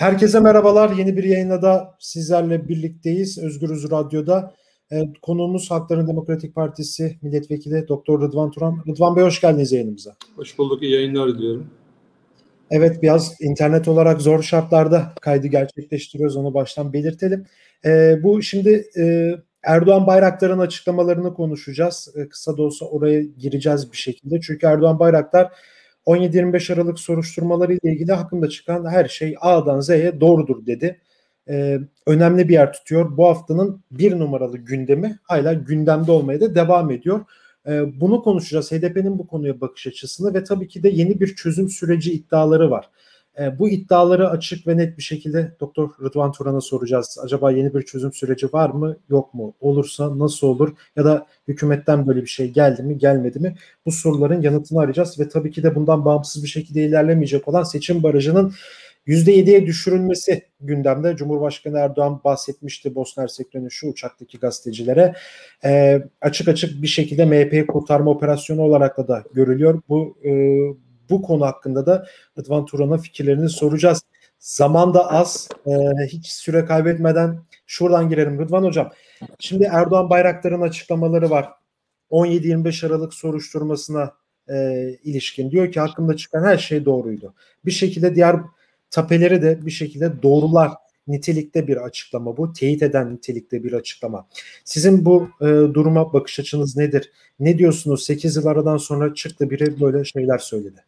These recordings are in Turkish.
Herkese merhabalar. Yeni bir yayında da sizlerle birlikteyiz. Özgürüz Radyo'da. E, konuğumuz Halkların Demokratik Partisi Milletvekili Doktor Rıdvan Turan. Rıdvan Bey hoş geldiniz yayınımıza. Hoş bulduk. İyi yayınlar diliyorum. Evet biraz internet olarak zor şartlarda kaydı gerçekleştiriyoruz. Onu baştan belirtelim. E, bu şimdi e, Erdoğan Bayraktar'ın açıklamalarını konuşacağız. E, kısa da olsa oraya gireceğiz bir şekilde. Çünkü Erdoğan Bayraktar 17-25 Aralık soruşturmaları ile ilgili hakkında çıkan her şey A'dan Z'ye doğrudur dedi. Ee, önemli bir yer tutuyor. Bu haftanın bir numaralı gündemi hala gündemde olmaya da devam ediyor. Ee, bunu konuşacağız. HDP'nin bu konuya bakış açısını ve tabii ki de yeni bir çözüm süreci iddiaları var. E, bu iddiaları açık ve net bir şekilde Doktor Rıdvan Turan'a soracağız. Acaba yeni bir çözüm süreci var mı yok mu? Olursa nasıl olur? Ya da hükümetten böyle bir şey geldi mi gelmedi mi? Bu soruların yanıtını arayacağız ve tabii ki de bundan bağımsız bir şekilde ilerlemeyecek olan seçim barajının %7'ye düşürülmesi gündemde. Cumhurbaşkanı Erdoğan bahsetmişti Bosna Hersek dönüşü uçaktaki gazetecilere. E, açık açık bir şekilde MHP'yi kurtarma operasyonu olarak da, da görülüyor. Bu e, bu konu hakkında da Rıdvan Turan'a fikirlerini soracağız. Zaman da az. E, hiç süre kaybetmeden şuradan girelim Rıdvan Hocam. Şimdi Erdoğan Bayraktar'ın açıklamaları var. 17-25 Aralık soruşturmasına e, ilişkin. Diyor ki hakkında çıkan her şey doğruydu. Bir şekilde diğer tapeleri de bir şekilde doğrular nitelikte bir açıklama bu. Teyit eden nitelikte bir açıklama. Sizin bu e, duruma bakış açınız nedir? Ne diyorsunuz? 8 yıl aradan sonra çıktı biri böyle şeyler söyledi.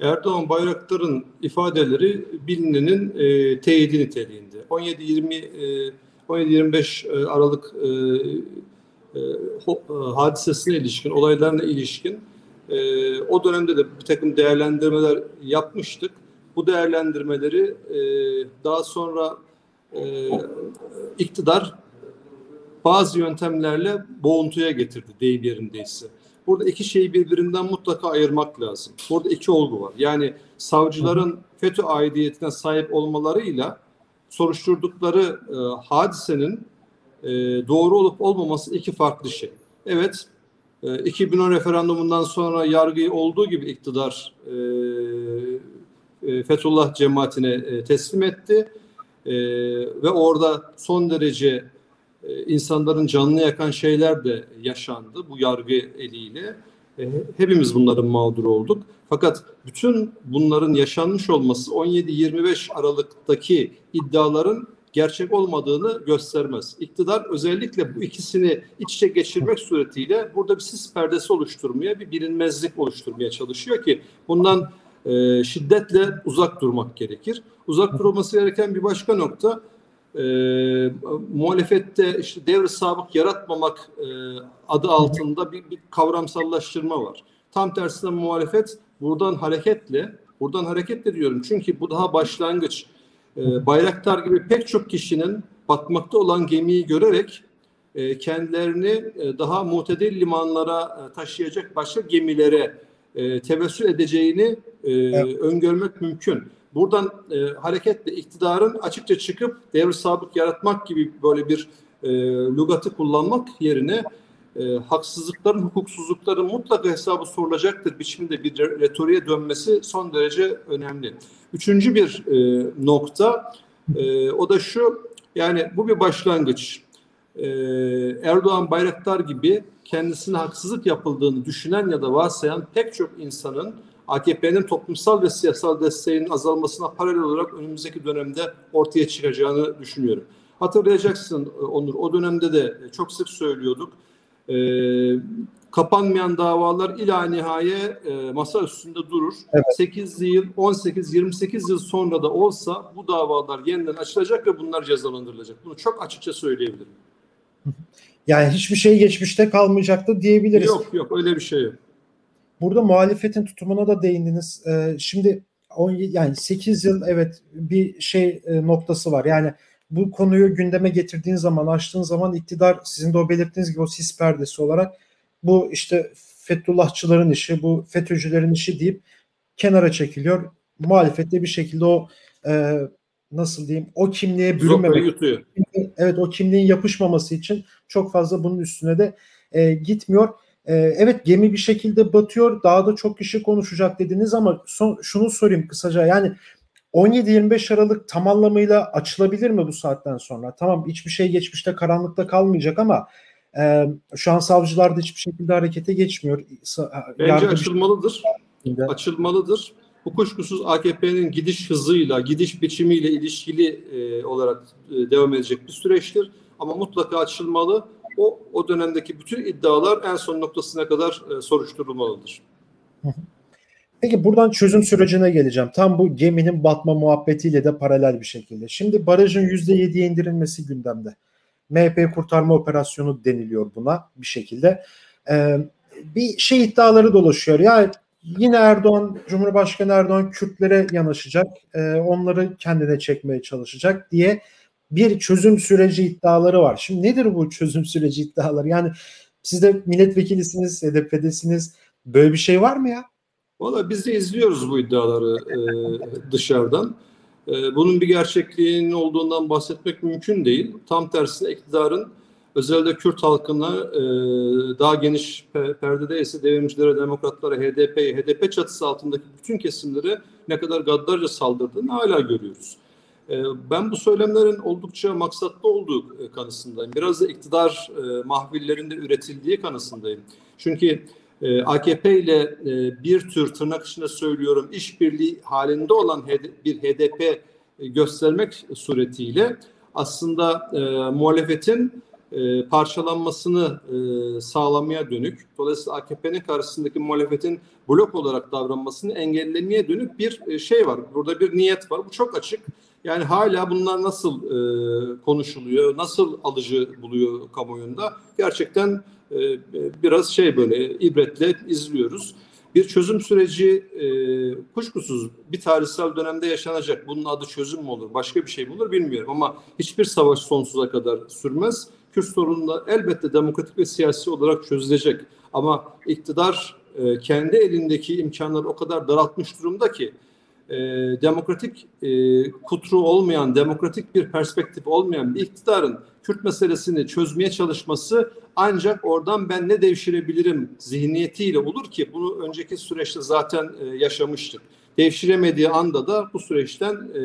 Erdoğan Bayraktar'ın ifadeleri bilinenin e, teyidi niteliğinde. 17-20 e, 17-25 e, Aralık e, e, e, hadisesine ilişkin, olaylarına ilişkin e, o dönemde de bir takım değerlendirmeler yapmıştık. Bu değerlendirmeleri e, daha sonra e, iktidar bazı yöntemlerle boğuntuya getirdi deyim yerindeyse. Burada iki şeyi birbirinden mutlaka ayırmak lazım. Burada iki olgu var. Yani savcıların FETÖ aidiyetine sahip olmalarıyla soruşturdukları e, hadisenin e, doğru olup olmaması iki farklı şey. Evet, e, 2010 referandumundan sonra yargıyı olduğu gibi iktidar e, e, Fethullah cemaatine e, teslim etti. E, ve orada son derece e, insanların canını yakan şeyler de yaşandı bu yargı eliyle. E, hepimiz bunların mağduru olduk. Fakat bütün bunların yaşanmış olması 17-25 Aralık'taki iddiaların gerçek olmadığını göstermez. İktidar özellikle bu ikisini iç içe geçirmek suretiyle burada bir sis perdesi oluşturmaya, bir bilinmezlik oluşturmaya çalışıyor ki bundan e, şiddetle uzak durmak gerekir. Uzak durulması gereken bir başka nokta e, muhalefette işte devre sabık yaratmamak e, adı altında bir, bir kavramsallaştırma var. Tam tersine muhalefet buradan hareketle, buradan hareketle diyorum çünkü bu daha başlangıç. E, Bayraktar gibi pek çok kişinin batmakta olan gemiyi görerek e, kendilerini e, daha mutedil limanlara e, taşıyacak başka gemilere e, tevessül edeceğini e, evet. öngörmek mümkün. Buradan e, hareketle iktidarın açıkça çıkıp devir sabık yaratmak gibi böyle bir e, lügatı kullanmak yerine e, haksızlıkların, hukuksuzlukların mutlaka hesabı sorulacaktır biçimde bir retoriğe dönmesi son derece önemli. Üçüncü bir e, nokta e, o da şu yani bu bir başlangıç. E, Erdoğan Bayraktar gibi kendisine haksızlık yapıldığını düşünen ya da varsayan pek çok insanın AKP'nin toplumsal ve siyasal desteğinin azalmasına paralel olarak önümüzdeki dönemde ortaya çıkacağını düşünüyorum. Hatırlayacaksın e, Onur, o dönemde de çok sık söylüyorduk. E, kapanmayan davalar ila nihaye e, masa üstünde durur. Evet. 8 yıl, 18, 28 yıl sonra da olsa bu davalar yeniden açılacak ve bunlar cezalandırılacak. Bunu çok açıkça söyleyebilirim. Yani hiçbir şey geçmişte kalmayacaktı diyebiliriz. Yok yok öyle bir şey yok. Burada muhalefetin tutumuna da değindiniz. Ee, şimdi 10, yani 8 yıl evet bir şey e, noktası var. Yani bu konuyu gündeme getirdiğin zaman, açtığın zaman iktidar sizin de o belirttiğiniz gibi o sis perdesi olarak bu işte Fethullahçıların işi, bu FETÖ'cülerin işi deyip kenara çekiliyor. Muhalefette bir şekilde o e, nasıl diyeyim o kimliğe bürünmemek. Evet o kimliğin yapışmaması için çok fazla bunun üstüne de e, gitmiyor. E, evet gemi bir şekilde batıyor. Daha da çok kişi konuşacak dediniz ama son, şunu sorayım kısaca yani 17-25 Aralık tam anlamıyla açılabilir mi bu saatten sonra? Tamam hiçbir şey geçmişte karanlıkta kalmayacak ama e, şu an savcılar da hiçbir şekilde harekete geçmiyor. Bence Yargı açılmalıdır. Şey... Açılmalıdır. Bu kuşkusuz AKP'nin gidiş hızıyla, gidiş biçimiyle ilişkili e, olarak e, devam edecek bir süreçtir. Ama mutlaka açılmalı. O, o dönemdeki bütün iddialar en son noktasına kadar e, soruşturulmalıdır. Peki buradan çözüm sürecine geleceğim. Tam bu geminin batma muhabbetiyle de paralel bir şekilde. Şimdi barajın %7'ye indirilmesi gündemde. MHP kurtarma operasyonu deniliyor buna bir şekilde. Ee, bir şey iddiaları dolaşıyor. Ya yine Erdoğan, Cumhurbaşkanı Erdoğan Kürtlere yanaşacak, e, onları kendine çekmeye çalışacak diye bir çözüm süreci iddiaları var. Şimdi nedir bu çözüm süreci iddiaları? Yani siz de milletvekilisiniz, HDP'desiniz. Böyle bir şey var mı ya? Valla biz de izliyoruz bu iddiaları e, dışarıdan. E, bunun bir gerçekliğinin olduğundan bahsetmek mümkün değil. Tam tersine iktidarın özellikle Kürt halkına e, daha geniş perdede ise devrimcilere, demokratlara, HDP'ye, HDP çatısı altındaki bütün kesimlere ne kadar gaddarca saldırdığını hala görüyoruz. E, ben bu söylemlerin oldukça maksatlı olduğu e, kanısındayım. Biraz da iktidar e, mahvillerinde üretildiği kanısındayım. Çünkü e, AKP ile bir tür tırnak içinde söylüyorum işbirliği halinde olan bir HDP göstermek suretiyle aslında muhalefetin parçalanmasını sağlamaya dönük, dolayısıyla AKP'nin karşısındaki muhalefetin blok olarak davranmasını engellemeye dönük bir şey var. Burada bir niyet var. Bu çok açık. Yani hala bunlar nasıl e, konuşuluyor, nasıl alıcı buluyor kamuoyunda gerçekten e, biraz şey böyle ibretle izliyoruz. Bir çözüm süreci e, kuşkusuz bir tarihsel dönemde yaşanacak. Bunun adı çözüm mü olur, başka bir şey mi olur bilmiyorum ama hiçbir savaş sonsuza kadar sürmez. Kürt sorunu da elbette demokratik ve siyasi olarak çözülecek. Ama iktidar e, kendi elindeki imkanları o kadar daraltmış durumda ki e, demokratik e, kutru olmayan, demokratik bir perspektif olmayan bir iktidarın Kürt meselesini çözmeye çalışması ancak oradan ben ne devşirebilirim zihniyetiyle olur ki bunu önceki süreçte zaten e, yaşamıştık. Devşiremediği anda da bu süreçten e,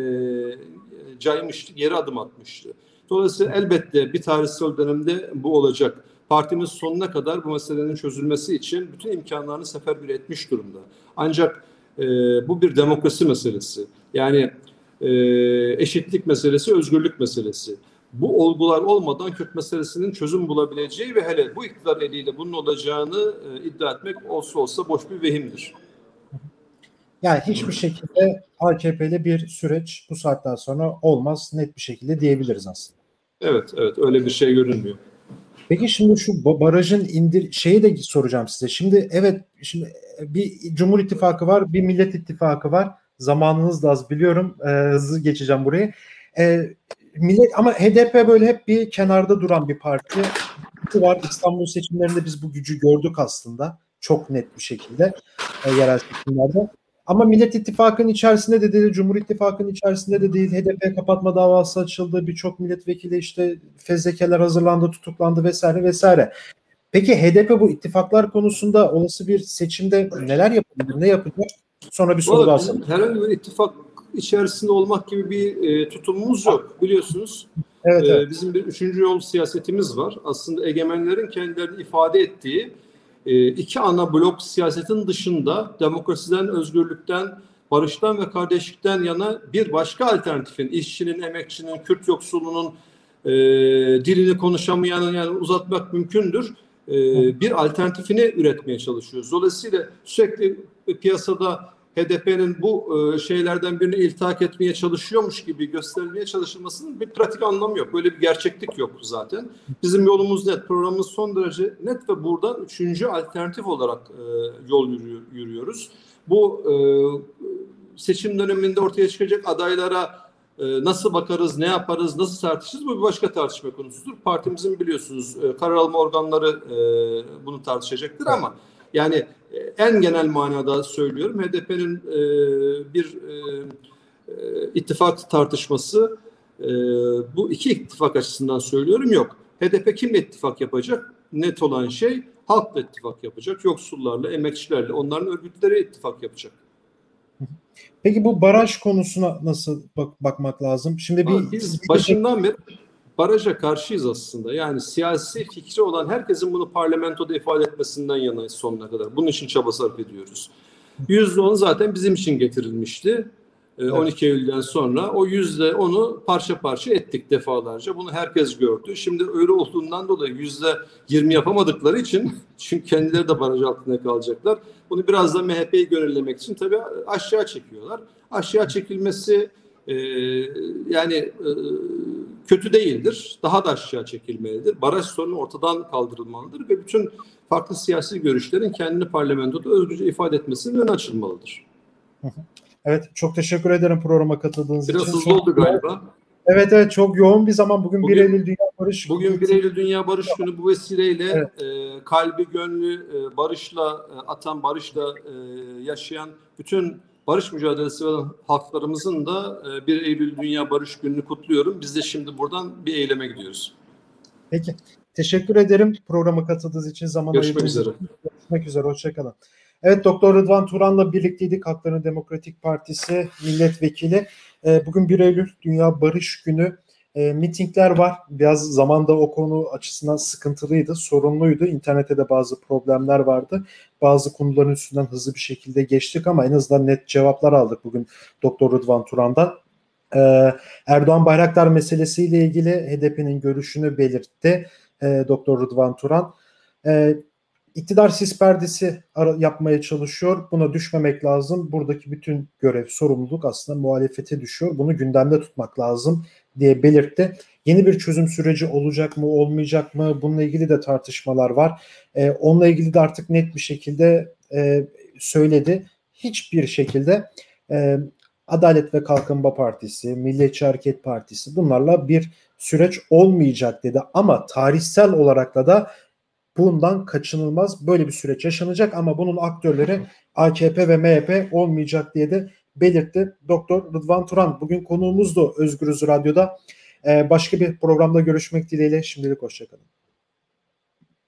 caymıştı, geri adım atmıştı. Dolayısıyla elbette bir tarihsel dönemde bu olacak. Partimiz sonuna kadar bu meselenin çözülmesi için bütün imkanlarını seferber etmiş durumda. Ancak e, bu bir demokrasi meselesi. Yani e, eşitlik meselesi, özgürlük meselesi. Bu olgular olmadan Kürt meselesinin çözüm bulabileceği ve hele bu iktidar eliyle bunun olacağını e, iddia etmek olsa olsa boş bir vehimdir. Yani hiçbir şekilde AKP'li bir süreç bu saatten sonra olmaz net bir şekilde diyebiliriz aslında. Evet, evet öyle bir şey görünmüyor. Peki şimdi şu barajın indir şeyi de soracağım size. Şimdi evet şimdi bir Cumhur İttifakı var, bir Millet İttifakı var. Zamanınız da az biliyorum. E, hızlı geçeceğim burayı. E, millet ama HDP böyle hep bir kenarda duran bir parti. Var İstanbul seçimlerinde biz bu gücü gördük aslında. Çok net bir şekilde e, yerel seçimlerde. Ama Millet İttifakı'nın içerisinde de değil, Cumhur İttifakı'nın içerisinde de değil. HDP kapatma davası açıldı. Birçok milletvekili işte fezlekeler hazırlandı, tutuklandı vesaire vesaire. Peki HDP bu ittifaklar konusunda olası bir seçimde neler yapabilir, ne yapacak? Sonra bir soru daha Herhangi bir ittifak içerisinde olmak gibi bir e, tutumumuz yok biliyorsunuz. Evet, e, evet. bizim bir üçüncü yol siyasetimiz var. Aslında egemenlerin kendilerini ifade ettiği e, iki ana blok siyasetin dışında demokrasiden, özgürlükten, barıştan ve kardeşlikten yana bir başka alternatifin, işçinin, emekçinin, Kürt yoksulunun, e, dilini konuşamayanın yani uzatmak mümkündür. E, bir alternatifini üretmeye çalışıyoruz. Dolayısıyla sürekli piyasada HDP'nin bu e, şeylerden birini iltihak etmeye çalışıyormuş gibi gösterilmeye çalışılmasının bir pratik anlamı yok. Böyle bir gerçeklik yok zaten. Bizim yolumuz net, programımız son derece net ve buradan üçüncü alternatif olarak e, yol yürüyor, yürüyoruz. Bu e, seçim döneminde ortaya çıkacak adaylara nasıl bakarız, ne yaparız, nasıl tartışırız bu bir başka tartışma konusudur. Partimizin biliyorsunuz karar alma organları bunu tartışacaktır ama yani en genel manada söylüyorum HDP'nin e, bir e, e, ittifak tartışması e, bu iki ittifak açısından söylüyorum yok. HDP kimle ittifak yapacak? Net olan şey halkla ittifak yapacak. Yoksullarla, emekçilerle, onların örgütleri ittifak yapacak. Peki bu baraj konusuna nasıl bak bakmak lazım? Şimdi bir biz başından beri baraja karşıyız aslında. Yani siyasi fikri olan herkesin bunu parlamentoda ifade etmesinden yanayız sonuna kadar. Bunun için çaba sarf ediyoruz. %10 zaten bizim için getirilmişti. 12 ee. Eylül'den sonra o yüzde onu parça parça ettik defalarca. Bunu herkes gördü. Şimdi öyle olduğundan dolayı yüzde 20 yapamadıkları için çünkü kendileri de baraj altında kalacaklar. Bunu biraz da MHP'yi gönüllemek için tabii aşağı çekiyorlar. Aşağı çekilmesi e, yani e, kötü değildir. Daha da aşağı çekilmelidir. Baraj sorunu ortadan kaldırılmalıdır ve bütün farklı siyasi görüşlerin kendini parlamentoda özgürce ifade etmesinin önü açılmalıdır. Evet çok teşekkür ederim programa katıldığınız Biraz için. Biraz hızlı oldu galiba. Evet evet çok yoğun bir zaman. Bugün, bugün 1 Eylül Dünya Barış Günü. Bugün 1 Eylül Dünya Barış Günü bu vesileyle evet. e, kalbi gönlü e, barışla e, atan, barışla e, yaşayan bütün barış mücadelesi veren halklarımızın da e, 1 Eylül Dünya Barış Günü'nü kutluyorum. Biz de şimdi buradan bir eyleme gidiyoruz. Peki. Teşekkür ederim programa katıldığınız için. Zaman Görüşmek üzere. Görüşmek üzere. Hoşçakalın. Evet Doktor Rıdvan Turan'la birlikteydik. Hakların Demokratik Partisi milletvekili. Ee, bugün 1 Eylül Dünya Barış Günü. E, mitingler var. Biraz zamanda o konu açısından sıkıntılıydı, sorunluydu. İnternette de bazı problemler vardı. Bazı konuların üstünden hızlı bir şekilde geçtik ama en azından net cevaplar aldık bugün Doktor Rıdvan Turan'dan. Ee, Erdoğan Bayraktar meselesiyle ilgili HDP'nin görüşünü belirtti e, Doktor Rıdvan Turan. E, iktidar sis perdesi yapmaya çalışıyor. Buna düşmemek lazım. Buradaki bütün görev, sorumluluk aslında muhalefete düşüyor. Bunu gündemde tutmak lazım diye belirtti. Yeni bir çözüm süreci olacak mı, olmayacak mı? Bununla ilgili de tartışmalar var. E, onunla ilgili de artık net bir şekilde e, söyledi. Hiçbir şekilde e, Adalet ve Kalkınma Partisi, Milliyetçi Hareket Partisi bunlarla bir süreç olmayacak dedi. Ama tarihsel olarak da da bundan kaçınılmaz böyle bir süreç yaşanacak ama bunun aktörleri AKP ve MHP olmayacak diye de belirtti. Doktor Rıdvan Turan bugün konuğumuzdu Özgürüz Radyo'da. Ee, başka bir programda görüşmek dileğiyle şimdilik hoşçakalın.